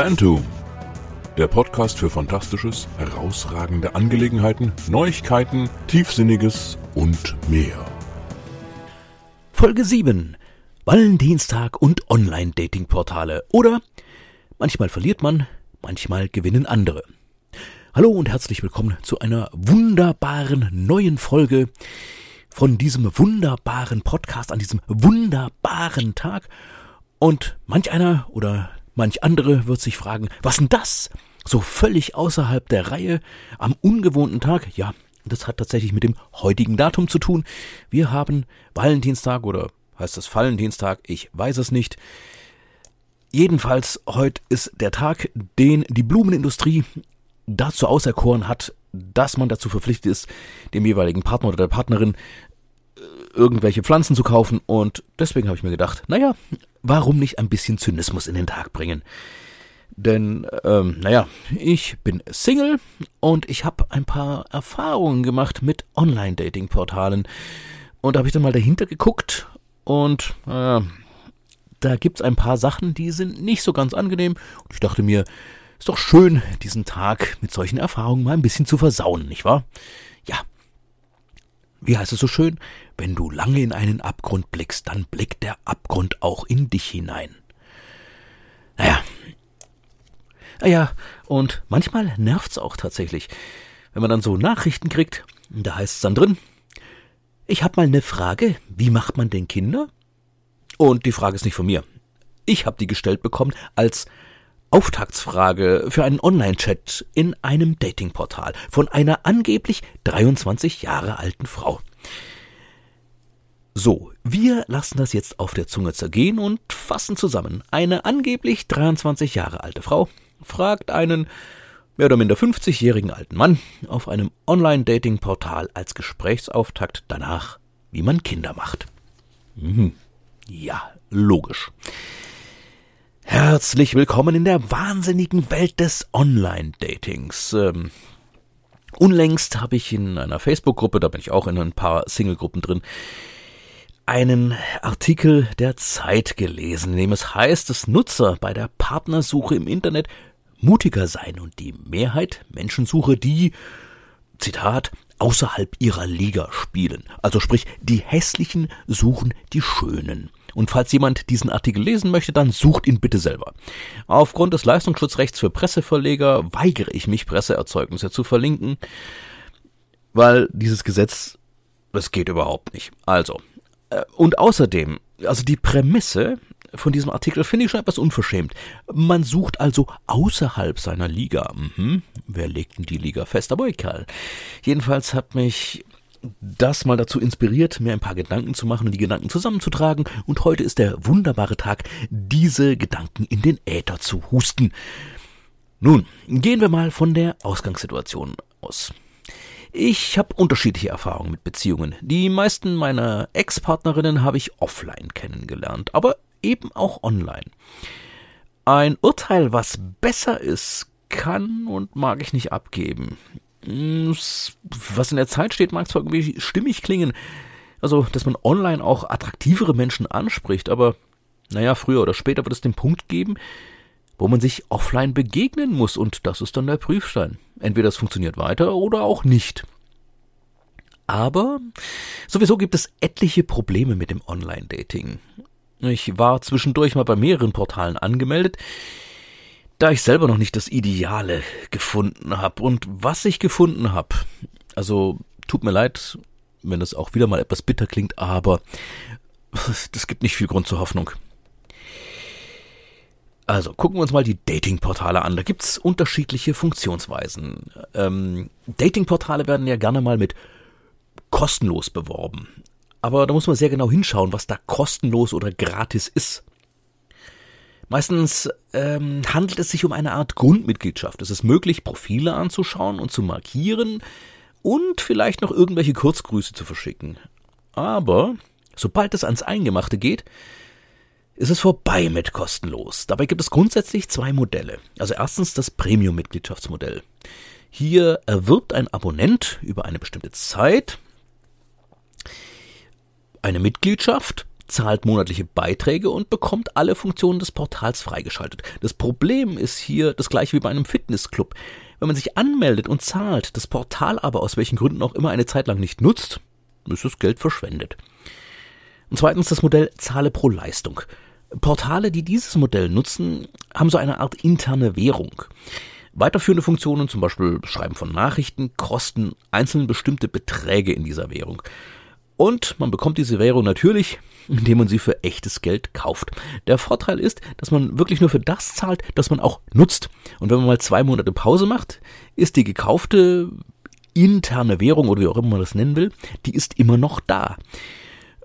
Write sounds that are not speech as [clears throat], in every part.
Phantom, der Podcast für Fantastisches, herausragende Angelegenheiten, Neuigkeiten, Tiefsinniges und mehr. Folge 7. Valentinstag und Online-Dating-Portale. Oder manchmal verliert man, manchmal gewinnen andere. Hallo und herzlich willkommen zu einer wunderbaren neuen Folge von diesem wunderbaren Podcast an diesem wunderbaren Tag. Und manch einer oder manch andere wird sich fragen, was denn das? So völlig außerhalb der Reihe am ungewohnten Tag? Ja, das hat tatsächlich mit dem heutigen Datum zu tun. Wir haben Valentinstag oder heißt das Valentinstag? Ich weiß es nicht. Jedenfalls, heute ist der Tag, den die Blumenindustrie dazu auserkoren hat, dass man dazu verpflichtet ist, dem jeweiligen Partner oder der Partnerin äh, irgendwelche Pflanzen zu kaufen. Und deswegen habe ich mir gedacht, naja, warum nicht ein bisschen Zynismus in den Tag bringen? Denn, ähm, naja, ich bin Single und ich habe ein paar Erfahrungen gemacht mit Online-Dating-Portalen. Und da habe ich dann mal dahinter geguckt und äh, da gibt's ein paar Sachen, die sind nicht so ganz angenehm. Und ich dachte mir, ist doch schön, diesen Tag mit solchen Erfahrungen mal ein bisschen zu versauen, nicht wahr? Ja. Wie heißt es so schön? Wenn du lange in einen Abgrund blickst, dann blickt der Abgrund auch in dich hinein. Naja, Ah ja, und manchmal nervt's auch tatsächlich, wenn man dann so Nachrichten kriegt, da heißt's dann drin, ich hab mal ne Frage, wie macht man denn Kinder? Und die Frage ist nicht von mir. Ich hab die gestellt bekommen als Auftaktsfrage für einen Online-Chat in einem Datingportal von einer angeblich 23 Jahre alten Frau. So, wir lassen das jetzt auf der Zunge zergehen und fassen zusammen. Eine angeblich 23 Jahre alte Frau fragt einen mehr oder minder 50-jährigen alten Mann auf einem Online-Dating-Portal als Gesprächsauftakt danach, wie man Kinder macht. Mhm. Ja, logisch. Herzlich willkommen in der wahnsinnigen Welt des Online-Datings. Ähm, unlängst habe ich in einer Facebook-Gruppe, da bin ich auch in ein paar Single-Gruppen drin, einen Artikel der Zeit gelesen, in dem es heißt, dass Nutzer bei der Partnersuche im Internet mutiger sein und die Mehrheit Menschen suche, die, Zitat, außerhalb ihrer Liga spielen. Also sprich, die Hässlichen suchen die Schönen. Und falls jemand diesen Artikel lesen möchte, dann sucht ihn bitte selber. Aufgrund des Leistungsschutzrechts für Presseverleger weigere ich mich, Presseerzeugnisse zu verlinken, weil dieses Gesetz, das geht überhaupt nicht. Also, und außerdem, also die Prämisse von diesem Artikel finde ich schon etwas unverschämt. Man sucht also außerhalb seiner Liga. Mhm. Wer legt denn die Liga fest? Aber egal. Jedenfalls hat mich das mal dazu inspiriert, mir ein paar Gedanken zu machen und die Gedanken zusammenzutragen. Und heute ist der wunderbare Tag, diese Gedanken in den Äther zu husten. Nun, gehen wir mal von der Ausgangssituation aus. Ich habe unterschiedliche Erfahrungen mit Beziehungen. Die meisten meiner Ex-Partnerinnen habe ich offline kennengelernt, aber eben auch online. Ein Urteil, was besser ist, kann und mag ich nicht abgeben. Hm, was in der Zeit steht, mag zwar irgendwie stimmig klingen, also dass man online auch attraktivere Menschen anspricht, aber naja, früher oder später wird es den Punkt geben, wo man sich offline begegnen muss und das ist dann der Prüfstein. Entweder es funktioniert weiter oder auch nicht. Aber sowieso gibt es etliche Probleme mit dem Online-Dating. Ich war zwischendurch mal bei mehreren Portalen angemeldet, da ich selber noch nicht das Ideale gefunden habe. Und was ich gefunden habe, also tut mir leid, wenn es auch wieder mal etwas bitter klingt, aber das gibt nicht viel Grund zur Hoffnung. Also gucken wir uns mal die Datingportale an. Da gibt's unterschiedliche Funktionsweisen. Ähm, Datingportale werden ja gerne mal mit kostenlos beworben. Aber da muss man sehr genau hinschauen, was da kostenlos oder gratis ist. Meistens ähm, handelt es sich um eine Art Grundmitgliedschaft. Es ist möglich, Profile anzuschauen und zu markieren und vielleicht noch irgendwelche Kurzgrüße zu verschicken. Aber sobald es ans Eingemachte geht, ist es vorbei mit kostenlos. Dabei gibt es grundsätzlich zwei Modelle. Also erstens das Premium-Mitgliedschaftsmodell. Hier erwirbt ein Abonnent über eine bestimmte Zeit eine Mitgliedschaft zahlt monatliche Beiträge und bekommt alle Funktionen des Portals freigeschaltet. Das Problem ist hier das gleiche wie bei einem Fitnessclub. Wenn man sich anmeldet und zahlt, das Portal aber aus welchen Gründen auch immer eine Zeit lang nicht nutzt, ist das Geld verschwendet. Und zweitens das Modell Zahle pro Leistung. Portale, die dieses Modell nutzen, haben so eine Art interne Währung. Weiterführende Funktionen, zum Beispiel Schreiben von Nachrichten, kosten einzeln bestimmte Beträge in dieser Währung. Und man bekommt diese Währung natürlich, [laughs] indem man sie für echtes Geld kauft. Der Vorteil ist, dass man wirklich nur für das zahlt, das man auch nutzt. Und wenn man mal zwei Monate Pause macht, ist die gekaufte interne Währung oder wie auch immer man das nennen will, die ist immer noch da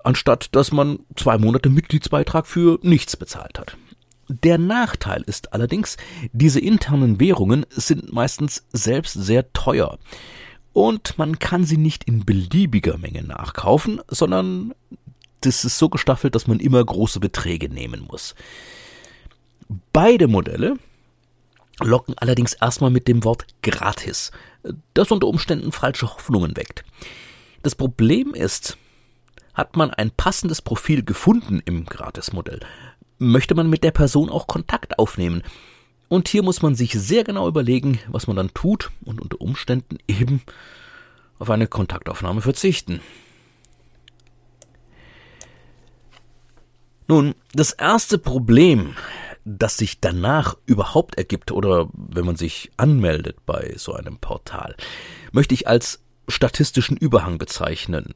anstatt dass man zwei Monate Mitgliedsbeitrag für nichts bezahlt hat. Der Nachteil ist allerdings, diese internen Währungen sind meistens selbst sehr teuer. Und man kann sie nicht in beliebiger Menge nachkaufen, sondern das ist so gestaffelt, dass man immer große Beträge nehmen muss. Beide Modelle locken allerdings erstmal mit dem Wort gratis, das unter Umständen falsche Hoffnungen weckt. Das Problem ist, hat man ein passendes Profil gefunden im Gratismodell, möchte man mit der Person auch Kontakt aufnehmen. Und hier muss man sich sehr genau überlegen, was man dann tut und unter Umständen eben auf eine Kontaktaufnahme verzichten. Nun, das erste Problem, das sich danach überhaupt ergibt oder wenn man sich anmeldet bei so einem Portal, möchte ich als statistischen Überhang bezeichnen.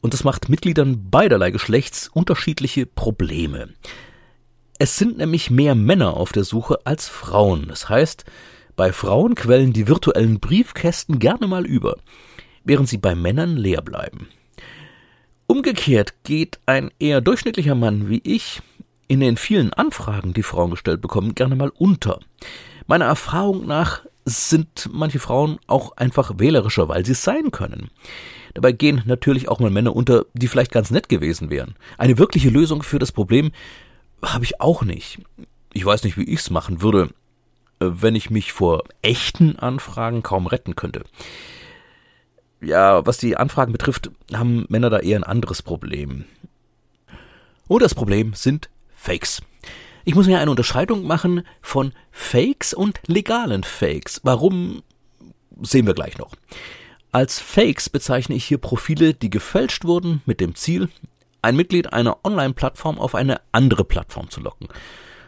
Und das macht Mitgliedern beiderlei Geschlechts unterschiedliche Probleme. Es sind nämlich mehr Männer auf der Suche als Frauen. Das heißt, bei Frauen quellen die virtuellen Briefkästen gerne mal über, während sie bei Männern leer bleiben. Umgekehrt geht ein eher durchschnittlicher Mann wie ich in den vielen Anfragen, die Frauen gestellt bekommen, gerne mal unter. Meiner Erfahrung nach sind manche Frauen auch einfach wählerischer, weil sie es sein können. Dabei gehen natürlich auch mal Männer unter, die vielleicht ganz nett gewesen wären. Eine wirkliche Lösung für das Problem habe ich auch nicht. Ich weiß nicht, wie ich es machen würde, wenn ich mich vor echten Anfragen kaum retten könnte. Ja, was die Anfragen betrifft, haben Männer da eher ein anderes Problem. Und das Problem sind Fakes. Ich muss mir eine Unterscheidung machen von Fakes und legalen Fakes. Warum sehen wir gleich noch. Als Fakes bezeichne ich hier Profile, die gefälscht wurden mit dem Ziel, ein Mitglied einer Online-Plattform auf eine andere Plattform zu locken.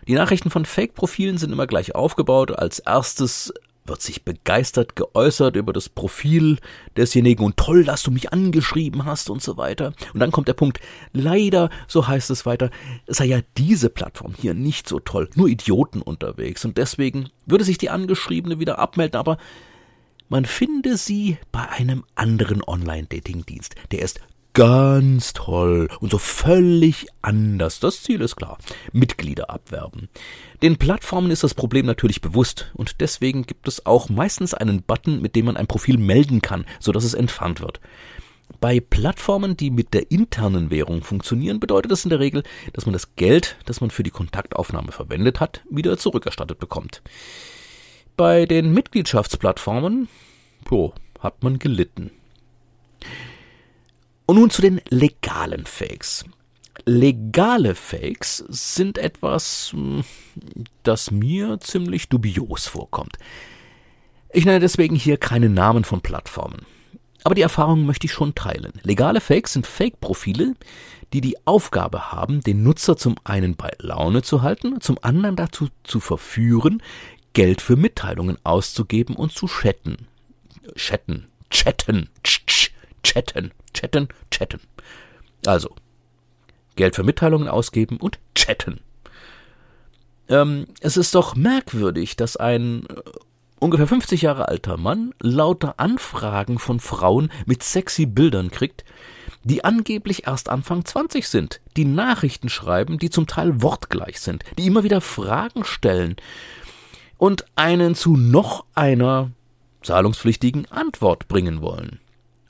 Die Nachrichten von Fake-Profilen sind immer gleich aufgebaut. Als erstes wird sich begeistert geäußert über das Profil desjenigen und toll, dass du mich angeschrieben hast und so weiter. Und dann kommt der Punkt, leider, so heißt es weiter, sei ja diese Plattform hier nicht so toll, nur Idioten unterwegs und deswegen würde sich die Angeschriebene wieder abmelden, aber man finde sie bei einem anderen Online-Dating-Dienst. Der ist ganz toll und so völlig anders. Das Ziel ist klar. Mitglieder abwerben. Den Plattformen ist das Problem natürlich bewusst und deswegen gibt es auch meistens einen Button, mit dem man ein Profil melden kann, sodass es entfernt wird. Bei Plattformen, die mit der internen Währung funktionieren, bedeutet das in der Regel, dass man das Geld, das man für die Kontaktaufnahme verwendet hat, wieder zurückerstattet bekommt. Bei den Mitgliedschaftsplattformen jo, hat man gelitten. Und nun zu den legalen Fakes. Legale Fakes sind etwas, hm, das mir ziemlich dubios vorkommt. Ich nenne deswegen hier keine Namen von Plattformen. Aber die Erfahrung möchte ich schon teilen. Legale Fakes sind Fake-Profile, die die Aufgabe haben, den Nutzer zum einen bei Laune zu halten, zum anderen dazu zu verführen, Geld für Mitteilungen auszugeben und zu chatten. Chatten, chatten, chatten, chatten, chatten. Also, Geld für Mitteilungen ausgeben und chatten. Ähm, es ist doch merkwürdig, dass ein äh, ungefähr 50 Jahre alter Mann lauter Anfragen von Frauen mit sexy Bildern kriegt, die angeblich erst Anfang 20 sind, die Nachrichten schreiben, die zum Teil wortgleich sind, die immer wieder Fragen stellen und einen zu noch einer zahlungspflichtigen Antwort bringen wollen.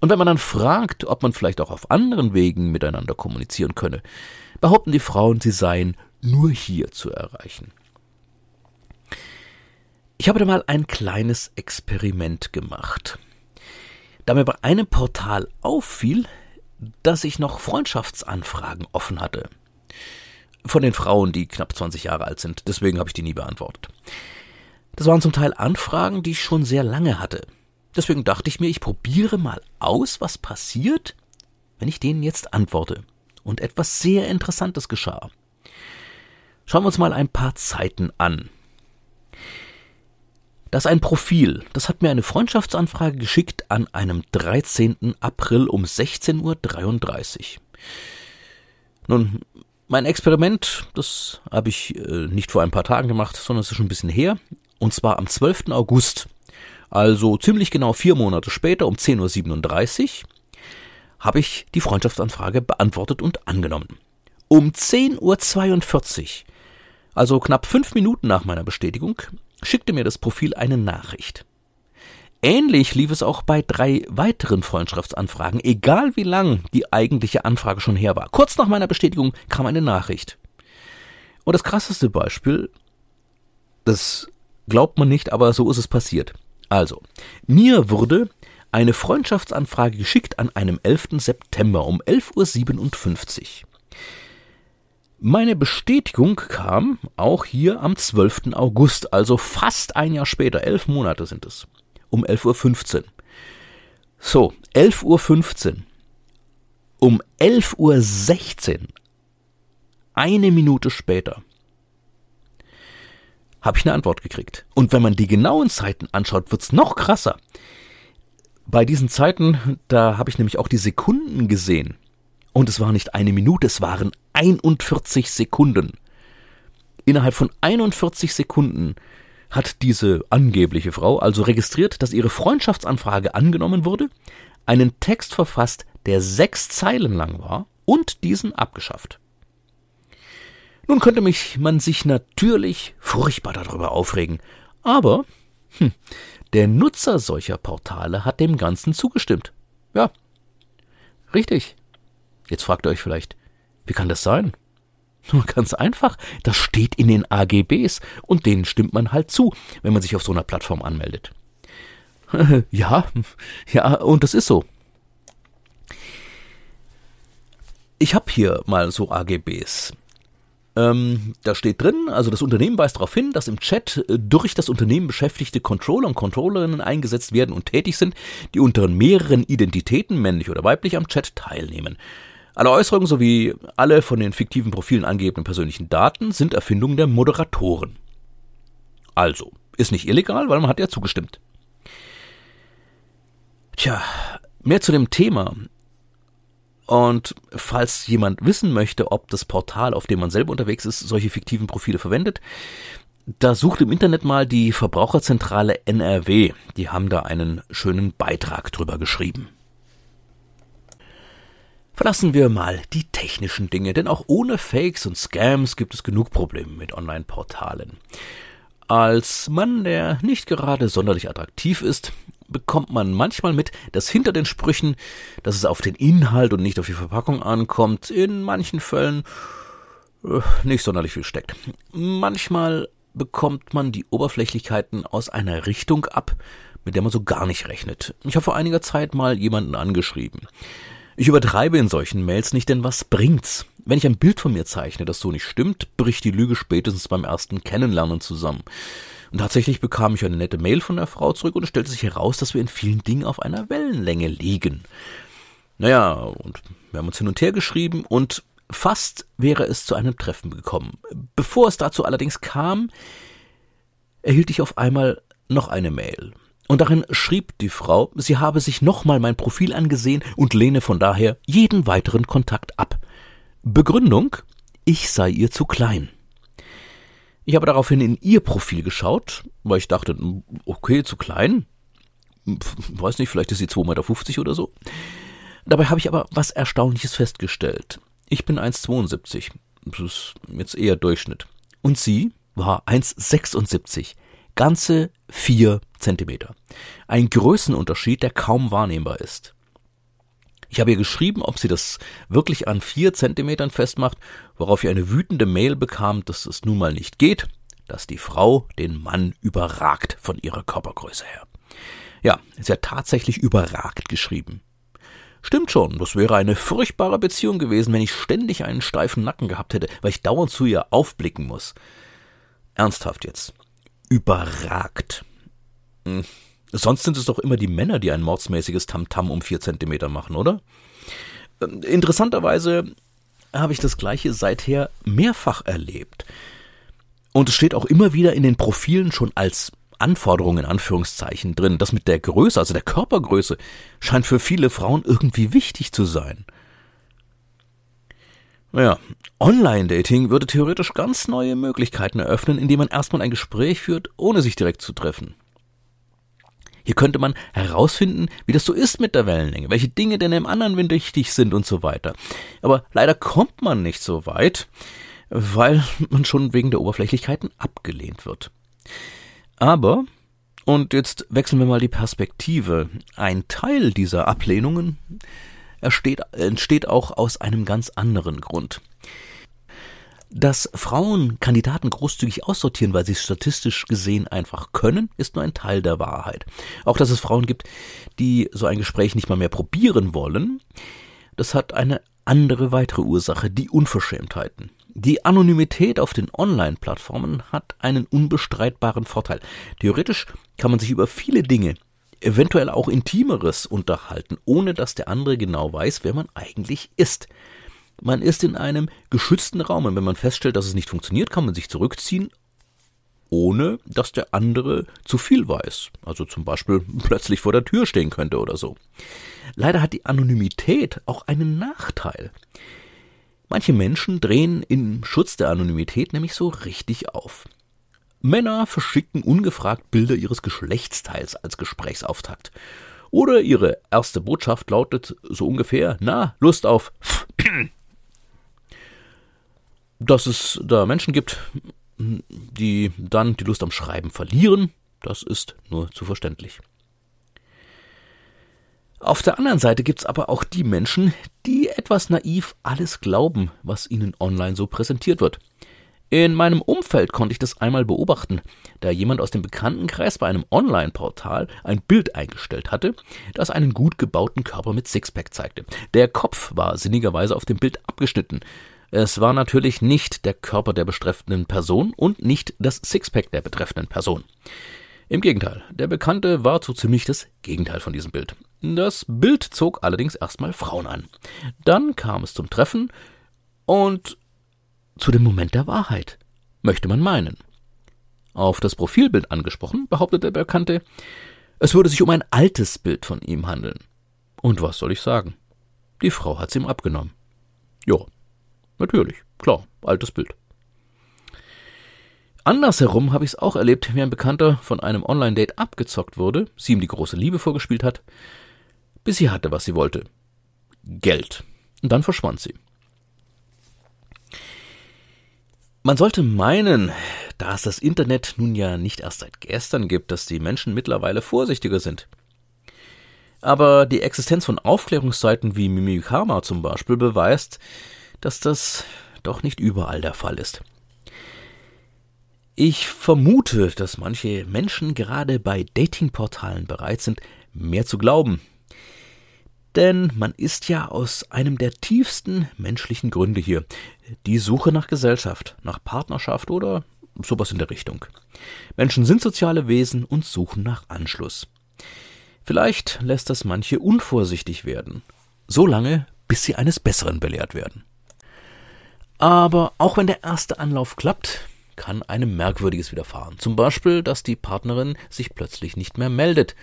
Und wenn man dann fragt, ob man vielleicht auch auf anderen Wegen miteinander kommunizieren könne, behaupten die Frauen, sie seien nur hier zu erreichen. Ich habe da mal ein kleines Experiment gemacht. Da mir bei einem Portal auffiel, dass ich noch Freundschaftsanfragen offen hatte. Von den Frauen, die knapp 20 Jahre alt sind. Deswegen habe ich die nie beantwortet. Das waren zum Teil Anfragen, die ich schon sehr lange hatte. Deswegen dachte ich mir, ich probiere mal aus, was passiert, wenn ich denen jetzt antworte. Und etwas sehr Interessantes geschah. Schauen wir uns mal ein paar Zeiten an. Das ist ein Profil. Das hat mir eine Freundschaftsanfrage geschickt an einem 13. April um 16.33 Uhr. Nun, mein Experiment, das habe ich äh, nicht vor ein paar Tagen gemacht, sondern es ist schon ein bisschen her. Und zwar am 12. August. Also ziemlich genau vier Monate später um 10.37 Uhr habe ich die Freundschaftsanfrage beantwortet und angenommen. Um 10.42 Uhr, also knapp fünf Minuten nach meiner Bestätigung, schickte mir das Profil eine Nachricht. Ähnlich lief es auch bei drei weiteren Freundschaftsanfragen, egal wie lang die eigentliche Anfrage schon her war. Kurz nach meiner Bestätigung kam eine Nachricht. Und das krasseste Beispiel, das glaubt man nicht, aber so ist es passiert. Also, mir wurde eine Freundschaftsanfrage geschickt an einem 11. September um 11.57 Uhr. Meine Bestätigung kam auch hier am 12. August, also fast ein Jahr später, elf Monate sind es, um 11.15 Uhr. So, 11.15 Uhr. Um 11.16 Uhr, eine Minute später, habe ich eine Antwort gekriegt. Und wenn man die genauen Zeiten anschaut, wird's noch krasser. Bei diesen Zeiten, da habe ich nämlich auch die Sekunden gesehen. Und es war nicht eine Minute, es waren 41 Sekunden. Innerhalb von 41 Sekunden hat diese angebliche Frau also registriert, dass ihre Freundschaftsanfrage angenommen wurde, einen Text verfasst, der sechs Zeilen lang war, und diesen abgeschafft. Nun könnte mich man sich natürlich furchtbar darüber aufregen, aber hm, der Nutzer solcher Portale hat dem Ganzen zugestimmt. Ja, richtig. Jetzt fragt ihr euch vielleicht, wie kann das sein? Nur ganz einfach, das steht in den AGBs und denen stimmt man halt zu, wenn man sich auf so einer Plattform anmeldet. [laughs] ja, ja, und das ist so. Ich habe hier mal so AGBs. Ähm, da steht drin, also das Unternehmen weist darauf hin, dass im Chat äh, durch das Unternehmen beschäftigte Controller und Controllerinnen eingesetzt werden und tätig sind, die unter mehreren Identitäten, männlich oder weiblich, am Chat teilnehmen. Alle Äußerungen sowie alle von den fiktiven Profilen angegebenen persönlichen Daten sind Erfindungen der Moderatoren. Also, ist nicht illegal, weil man hat ja zugestimmt. Tja, mehr zu dem Thema. Und falls jemand wissen möchte, ob das Portal, auf dem man selber unterwegs ist, solche fiktiven Profile verwendet, da sucht im Internet mal die Verbraucherzentrale NRW. Die haben da einen schönen Beitrag drüber geschrieben. Verlassen wir mal die technischen Dinge, denn auch ohne Fakes und Scams gibt es genug Probleme mit Online-Portalen. Als Mann, der nicht gerade sonderlich attraktiv ist, bekommt man manchmal mit, dass hinter den Sprüchen, dass es auf den Inhalt und nicht auf die Verpackung ankommt, in manchen Fällen äh, nicht sonderlich viel steckt. Manchmal bekommt man die Oberflächlichkeiten aus einer Richtung ab, mit der man so gar nicht rechnet. Ich habe vor einiger Zeit mal jemanden angeschrieben. Ich übertreibe in solchen Mails nicht, denn was bringt's? Wenn ich ein Bild von mir zeichne, das so nicht stimmt, bricht die Lüge spätestens beim ersten Kennenlernen zusammen. Und tatsächlich bekam ich eine nette Mail von der Frau zurück und es stellte sich heraus, dass wir in vielen Dingen auf einer Wellenlänge liegen. Naja, und wir haben uns hin und her geschrieben und fast wäre es zu einem Treffen gekommen. Bevor es dazu allerdings kam, erhielt ich auf einmal noch eine Mail. Und darin schrieb die Frau, sie habe sich nochmal mein Profil angesehen und lehne von daher jeden weiteren Kontakt ab. Begründung, ich sei ihr zu klein. Ich habe daraufhin in ihr Profil geschaut, weil ich dachte, okay, zu klein. Weiß nicht, vielleicht ist sie 2,50 Meter oder so. Dabei habe ich aber was Erstaunliches festgestellt. Ich bin 1,72. Das ist jetzt eher Durchschnitt. Und sie war 1,76 ganze vier Zentimeter. Ein Größenunterschied, der kaum wahrnehmbar ist. Ich habe ihr geschrieben, ob sie das wirklich an vier Zentimetern festmacht, worauf ihr eine wütende Mail bekam, dass es nun mal nicht geht, dass die Frau den Mann überragt von ihrer Körpergröße her. Ja, sie hat tatsächlich überragt geschrieben. Stimmt schon, das wäre eine furchtbare Beziehung gewesen, wenn ich ständig einen steifen Nacken gehabt hätte, weil ich dauernd zu ihr aufblicken muss. Ernsthaft jetzt. Überragt. Hm. Sonst sind es doch immer die Männer, die ein mordsmäßiges Tamtam um vier Zentimeter machen, oder? Ähm, interessanterweise habe ich das Gleiche seither mehrfach erlebt. Und es steht auch immer wieder in den Profilen schon als Anforderung in Anführungszeichen drin. Das mit der Größe, also der Körpergröße, scheint für viele Frauen irgendwie wichtig zu sein. Naja, Online-Dating würde theoretisch ganz neue Möglichkeiten eröffnen, indem man erstmal ein Gespräch führt, ohne sich direkt zu treffen. Hier könnte man herausfinden, wie das so ist mit der Wellenlänge, welche Dinge denn im anderen Wind wichtig sind und so weiter. Aber leider kommt man nicht so weit, weil man schon wegen der Oberflächlichkeiten abgelehnt wird. Aber, und jetzt wechseln wir mal die Perspektive, ein Teil dieser Ablehnungen entsteht auch aus einem ganz anderen Grund. Dass Frauen Kandidaten großzügig aussortieren, weil sie es statistisch gesehen einfach können, ist nur ein Teil der Wahrheit. Auch dass es Frauen gibt, die so ein Gespräch nicht mal mehr probieren wollen, das hat eine andere weitere Ursache, die Unverschämtheiten. Die Anonymität auf den Online-Plattformen hat einen unbestreitbaren Vorteil. Theoretisch kann man sich über viele Dinge, eventuell auch Intimeres unterhalten, ohne dass der andere genau weiß, wer man eigentlich ist. Man ist in einem geschützten Raum und wenn man feststellt, dass es nicht funktioniert, kann man sich zurückziehen, ohne dass der andere zu viel weiß. Also zum Beispiel [laughs] plötzlich vor der Tür stehen könnte oder so. Leider hat die Anonymität auch einen Nachteil. Manche Menschen drehen im Schutz der Anonymität nämlich so richtig auf. Männer verschicken ungefragt Bilder ihres Geschlechtsteils als Gesprächsauftakt. Oder ihre erste Botschaft lautet so ungefähr, na, Lust auf [clears throat] dass es da Menschen gibt, die dann die Lust am Schreiben verlieren, das ist nur zu verständlich. Auf der anderen Seite gibt's aber auch die Menschen, die etwas naiv alles glauben, was ihnen online so präsentiert wird. In meinem Umfeld konnte ich das einmal beobachten, da jemand aus dem Bekanntenkreis bei einem Online-Portal ein Bild eingestellt hatte, das einen gut gebauten Körper mit Sixpack zeigte. Der Kopf war sinnigerweise auf dem Bild abgeschnitten, es war natürlich nicht der Körper der betreffenden Person und nicht das Sixpack der betreffenden Person. Im Gegenteil, der Bekannte war so ziemlich das Gegenteil von diesem Bild. Das Bild zog allerdings erstmal Frauen an. Dann kam es zum Treffen und zu dem Moment der Wahrheit, möchte man meinen. Auf das Profilbild angesprochen, behauptet der Bekannte, es würde sich um ein altes Bild von ihm handeln. Und was soll ich sagen? Die Frau hat's ihm abgenommen. Jo, Natürlich, klar, altes Bild. Andersherum habe ich es auch erlebt, wie ein Bekannter von einem Online-Date abgezockt wurde, sie ihm die große Liebe vorgespielt hat, bis sie hatte, was sie wollte. Geld. Und dann verschwand sie. Man sollte meinen, da es das Internet nun ja nicht erst seit gestern gibt, dass die Menschen mittlerweile vorsichtiger sind. Aber die Existenz von Aufklärungsseiten wie Mimikama zum Beispiel beweist, dass das doch nicht überall der Fall ist. Ich vermute, dass manche Menschen gerade bei Datingportalen bereit sind, mehr zu glauben. Denn man ist ja aus einem der tiefsten menschlichen Gründe hier. Die Suche nach Gesellschaft, nach Partnerschaft oder sowas in der Richtung. Menschen sind soziale Wesen und suchen nach Anschluss. Vielleicht lässt das manche unvorsichtig werden. So lange, bis sie eines Besseren belehrt werden. Aber auch wenn der erste Anlauf klappt, kann einem Merkwürdiges widerfahren. Zum Beispiel, dass die Partnerin sich plötzlich nicht mehr meldet,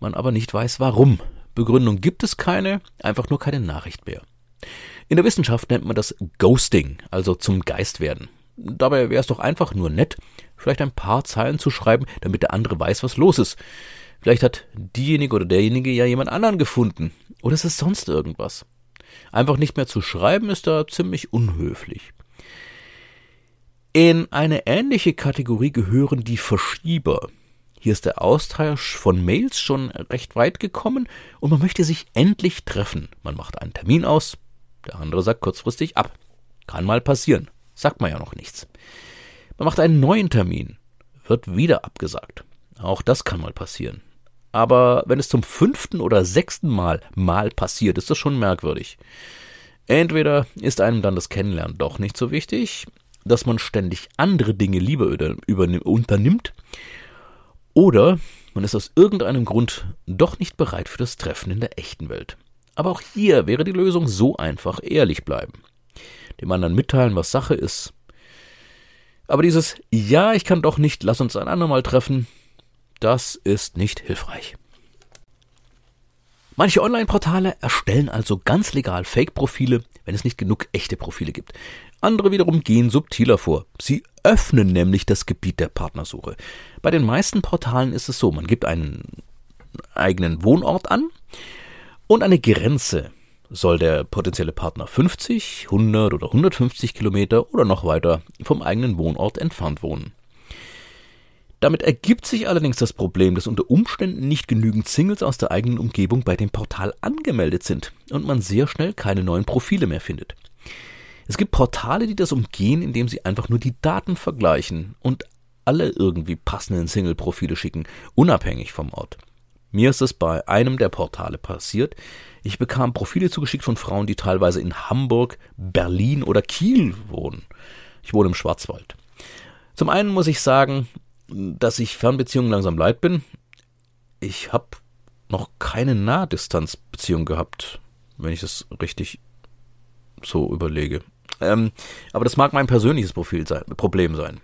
man aber nicht weiß warum. Begründung gibt es keine, einfach nur keine Nachricht mehr. In der Wissenschaft nennt man das Ghosting, also zum Geist werden. Dabei wäre es doch einfach nur nett, vielleicht ein paar Zeilen zu schreiben, damit der andere weiß, was los ist. Vielleicht hat diejenige oder derjenige ja jemand anderen gefunden. Oder es ist sonst irgendwas. Einfach nicht mehr zu schreiben ist da ziemlich unhöflich. In eine ähnliche Kategorie gehören die Verschieber. Hier ist der Austausch von Mails schon recht weit gekommen und man möchte sich endlich treffen. Man macht einen Termin aus, der andere sagt kurzfristig ab. Kann mal passieren, sagt man ja noch nichts. Man macht einen neuen Termin, wird wieder abgesagt. Auch das kann mal passieren. Aber wenn es zum fünften oder sechsten Mal mal passiert, ist das schon merkwürdig. Entweder ist einem dann das Kennenlernen doch nicht so wichtig, dass man ständig andere Dinge lieber unternimmt, oder man ist aus irgendeinem Grund doch nicht bereit für das Treffen in der echten Welt. Aber auch hier wäre die Lösung so einfach ehrlich bleiben. Dem anderen mitteilen, was Sache ist. Aber dieses Ja, ich kann doch nicht, lass uns ein andermal treffen, das ist nicht hilfreich. Manche Online-Portale erstellen also ganz legal Fake-Profile, wenn es nicht genug echte Profile gibt. Andere wiederum gehen subtiler vor. Sie öffnen nämlich das Gebiet der Partnersuche. Bei den meisten Portalen ist es so, man gibt einen eigenen Wohnort an und eine Grenze. Soll der potenzielle Partner 50, 100 oder 150 Kilometer oder noch weiter vom eigenen Wohnort entfernt wohnen. Damit ergibt sich allerdings das Problem, dass unter Umständen nicht genügend Singles aus der eigenen Umgebung bei dem Portal angemeldet sind und man sehr schnell keine neuen Profile mehr findet. Es gibt Portale, die das umgehen, indem sie einfach nur die Daten vergleichen und alle irgendwie passenden Single-Profile schicken, unabhängig vom Ort. Mir ist es bei einem der Portale passiert. Ich bekam Profile zugeschickt von Frauen, die teilweise in Hamburg, Berlin oder Kiel wohnen. Ich wohne im Schwarzwald. Zum einen muss ich sagen, dass ich Fernbeziehungen langsam leid bin. Ich habe noch keine Nahdistanzbeziehung gehabt, wenn ich das richtig so überlege. Ähm, aber das mag mein persönliches Profil sein, Problem sein.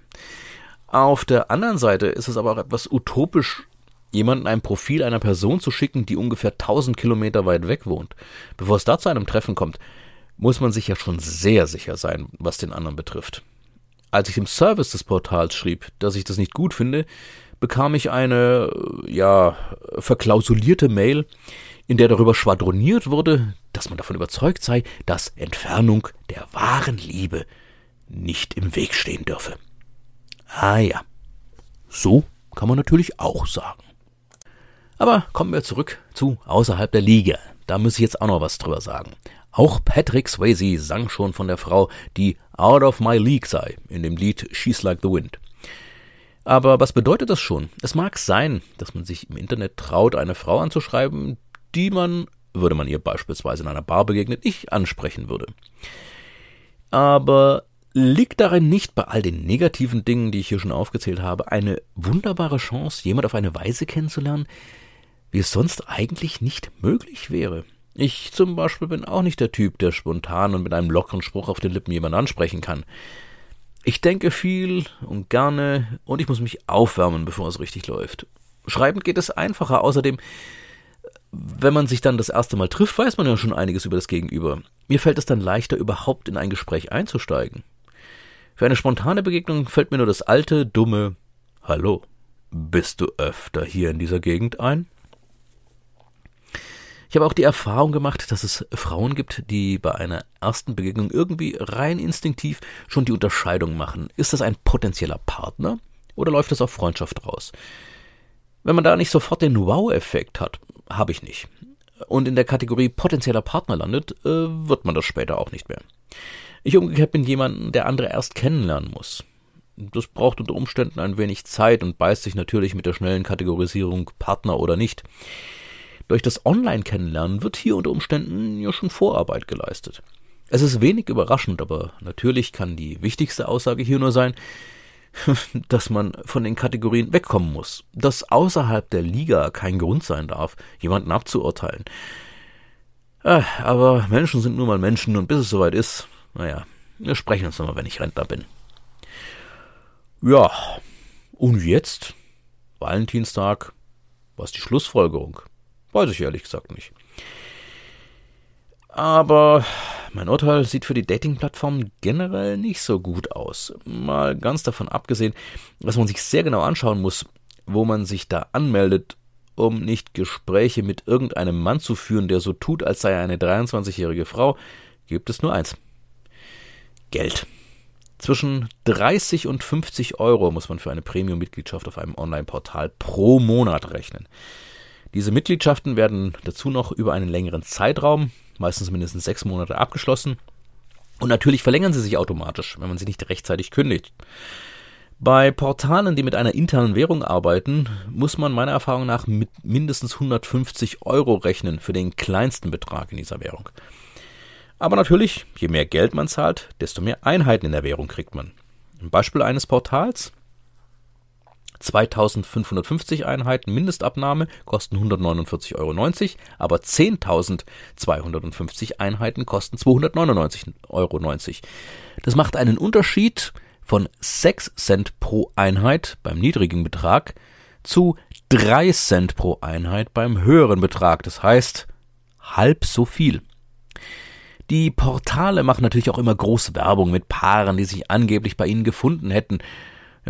Auf der anderen Seite ist es aber auch etwas utopisch, jemanden ein Profil einer Person zu schicken, die ungefähr 1000 Kilometer weit weg wohnt. Bevor es da zu einem Treffen kommt, muss man sich ja schon sehr sicher sein, was den anderen betrifft. Als ich im Service des Portals schrieb, dass ich das nicht gut finde, bekam ich eine, ja, verklausulierte Mail, in der darüber schwadroniert wurde, dass man davon überzeugt sei, dass Entfernung der wahren Liebe nicht im Weg stehen dürfe. Ah ja, so kann man natürlich auch sagen. Aber kommen wir zurück zu außerhalb der Liga. Da muss ich jetzt auch noch was drüber sagen. Auch Patrick Swayze sang schon von der Frau, die out of my league sei, in dem Lied She's Like the Wind. Aber was bedeutet das schon? Es mag sein, dass man sich im Internet traut, eine Frau anzuschreiben, die man, würde man ihr beispielsweise in einer Bar begegnet, nicht ansprechen würde. Aber liegt darin nicht bei all den negativen Dingen, die ich hier schon aufgezählt habe, eine wunderbare Chance, jemand auf eine Weise kennenzulernen, wie es sonst eigentlich nicht möglich wäre? Ich zum Beispiel bin auch nicht der Typ, der spontan und mit einem lockeren Spruch auf den Lippen jemanden ansprechen kann. Ich denke viel und gerne und ich muss mich aufwärmen, bevor es richtig läuft. Schreibend geht es einfacher. Außerdem, wenn man sich dann das erste Mal trifft, weiß man ja schon einiges über das Gegenüber. Mir fällt es dann leichter, überhaupt in ein Gespräch einzusteigen. Für eine spontane Begegnung fällt mir nur das alte, dumme Hallo. Bist du öfter hier in dieser Gegend ein? Ich habe auch die Erfahrung gemacht, dass es Frauen gibt, die bei einer ersten Begegnung irgendwie rein instinktiv schon die Unterscheidung machen. Ist das ein potenzieller Partner oder läuft das auf Freundschaft raus? Wenn man da nicht sofort den Wow-Effekt hat, habe ich nicht. Und in der Kategorie potenzieller Partner landet, äh, wird man das später auch nicht mehr. Ich umgekehrt bin jemand, der andere erst kennenlernen muss. Das braucht unter Umständen ein wenig Zeit und beißt sich natürlich mit der schnellen Kategorisierung Partner oder nicht. Durch das Online-Kennenlernen wird hier unter Umständen ja schon Vorarbeit geleistet. Es ist wenig überraschend, aber natürlich kann die wichtigste Aussage hier nur sein, [laughs] dass man von den Kategorien wegkommen muss, dass außerhalb der Liga kein Grund sein darf, jemanden abzuurteilen. Äh, aber Menschen sind nun mal Menschen und bis es soweit ist, naja, wir sprechen uns nochmal, wenn ich Rentner bin. Ja, und jetzt? Valentinstag, was die Schlussfolgerung? Weiß ich ehrlich gesagt nicht. Aber mein Urteil sieht für die Dating-Plattform generell nicht so gut aus. Mal ganz davon abgesehen, dass man sich sehr genau anschauen muss, wo man sich da anmeldet, um nicht Gespräche mit irgendeinem Mann zu führen, der so tut, als sei er eine 23-jährige Frau, gibt es nur eins. Geld. Zwischen 30 und 50 Euro muss man für eine Premium-Mitgliedschaft auf einem Online-Portal pro Monat rechnen. Diese Mitgliedschaften werden dazu noch über einen längeren Zeitraum, meistens mindestens sechs Monate, abgeschlossen. Und natürlich verlängern sie sich automatisch, wenn man sie nicht rechtzeitig kündigt. Bei Portalen, die mit einer internen Währung arbeiten, muss man meiner Erfahrung nach mit mindestens 150 Euro rechnen für den kleinsten Betrag in dieser Währung. Aber natürlich, je mehr Geld man zahlt, desto mehr Einheiten in der Währung kriegt man. Ein Beispiel eines Portals 2550 Einheiten Mindestabnahme kosten 149,90 Euro, aber 10.250 Einheiten kosten 299,90 Euro. Das macht einen Unterschied von 6 Cent pro Einheit beim niedrigen Betrag zu 3 Cent pro Einheit beim höheren Betrag. Das heißt, halb so viel. Die Portale machen natürlich auch immer große Werbung mit Paaren, die sich angeblich bei ihnen gefunden hätten.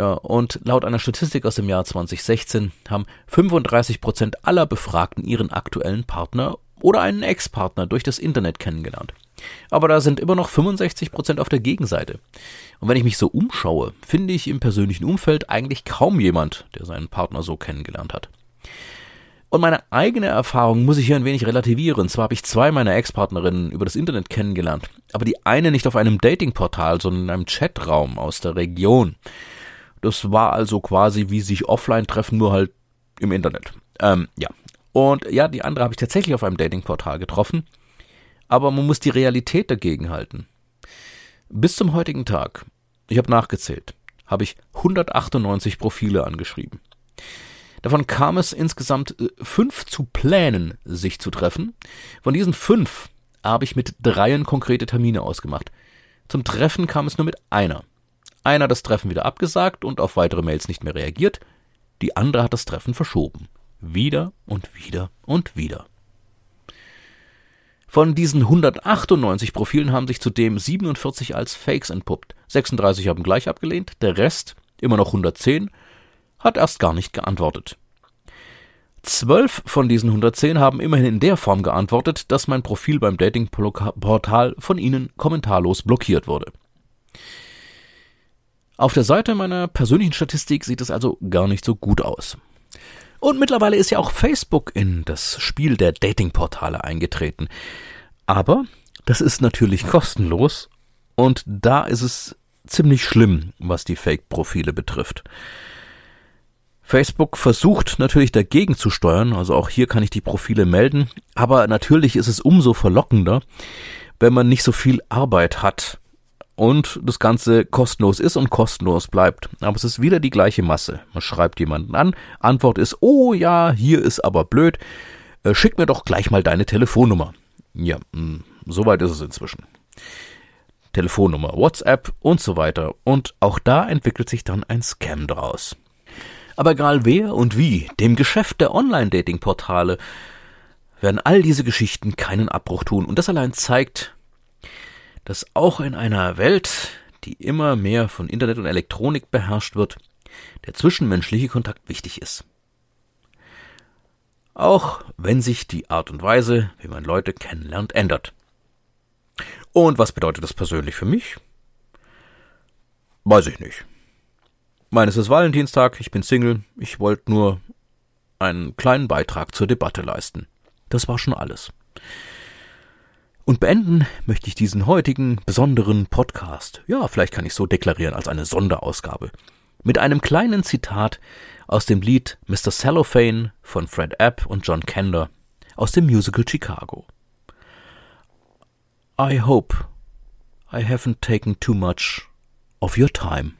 Ja, und laut einer Statistik aus dem Jahr 2016 haben 35 Prozent aller Befragten ihren aktuellen Partner oder einen Ex-Partner durch das Internet kennengelernt. Aber da sind immer noch 65 Prozent auf der Gegenseite. Und wenn ich mich so umschaue, finde ich im persönlichen Umfeld eigentlich kaum jemand, der seinen Partner so kennengelernt hat. Und meine eigene Erfahrung muss ich hier ein wenig relativieren. Zwar habe ich zwei meiner Ex-Partnerinnen über das Internet kennengelernt, aber die eine nicht auf einem Datingportal, sondern in einem Chatraum aus der Region. Das war also quasi wie sich offline treffen, nur halt im Internet. Ähm, ja. Und ja, die andere habe ich tatsächlich auf einem Datingportal getroffen. Aber man muss die Realität dagegen halten. Bis zum heutigen Tag, ich habe nachgezählt, habe ich 198 Profile angeschrieben. Davon kam es insgesamt äh, fünf zu Plänen, sich zu treffen. Von diesen fünf habe ich mit dreien konkrete Termine ausgemacht. Zum Treffen kam es nur mit einer. Einer hat das Treffen wieder abgesagt und auf weitere Mails nicht mehr reagiert, die andere hat das Treffen verschoben. Wieder und wieder und wieder. Von diesen 198 Profilen haben sich zudem 47 als Fakes entpuppt. 36 haben gleich abgelehnt, der Rest, immer noch 110, hat erst gar nicht geantwortet. Zwölf von diesen 110 haben immerhin in der Form geantwortet, dass mein Profil beim Datingportal von ihnen kommentarlos blockiert wurde. Auf der Seite meiner persönlichen Statistik sieht es also gar nicht so gut aus. Und mittlerweile ist ja auch Facebook in das Spiel der Datingportale eingetreten. Aber das ist natürlich kostenlos und da ist es ziemlich schlimm, was die Fake-Profile betrifft. Facebook versucht natürlich dagegen zu steuern, also auch hier kann ich die Profile melden, aber natürlich ist es umso verlockender, wenn man nicht so viel Arbeit hat, und das Ganze kostenlos ist und kostenlos bleibt. Aber es ist wieder die gleiche Masse. Man schreibt jemanden an, Antwort ist, oh ja, hier ist aber blöd, äh, schick mir doch gleich mal deine Telefonnummer. Ja, mh, hm, soweit ist es inzwischen. Telefonnummer, WhatsApp und so weiter. Und auch da entwickelt sich dann ein Scam draus. Aber egal wer und wie, dem Geschäft der Online-Dating-Portale werden all diese Geschichten keinen Abbruch tun. Und das allein zeigt, dass auch in einer Welt, die immer mehr von Internet und Elektronik beherrscht wird, der zwischenmenschliche Kontakt wichtig ist. Auch wenn sich die Art und Weise, wie man Leute kennenlernt, ändert. Und was bedeutet das persönlich für mich? Weiß ich nicht. Meines ist Valentinstag, ich bin Single, ich wollte nur einen kleinen Beitrag zur Debatte leisten. Das war schon alles. Und beenden möchte ich diesen heutigen besonderen Podcast, ja, vielleicht kann ich so deklarieren als eine Sonderausgabe, mit einem kleinen Zitat aus dem Lied Mr. Cellophane von Fred App und John Kender aus dem Musical Chicago. I hope I haven't taken too much of your time.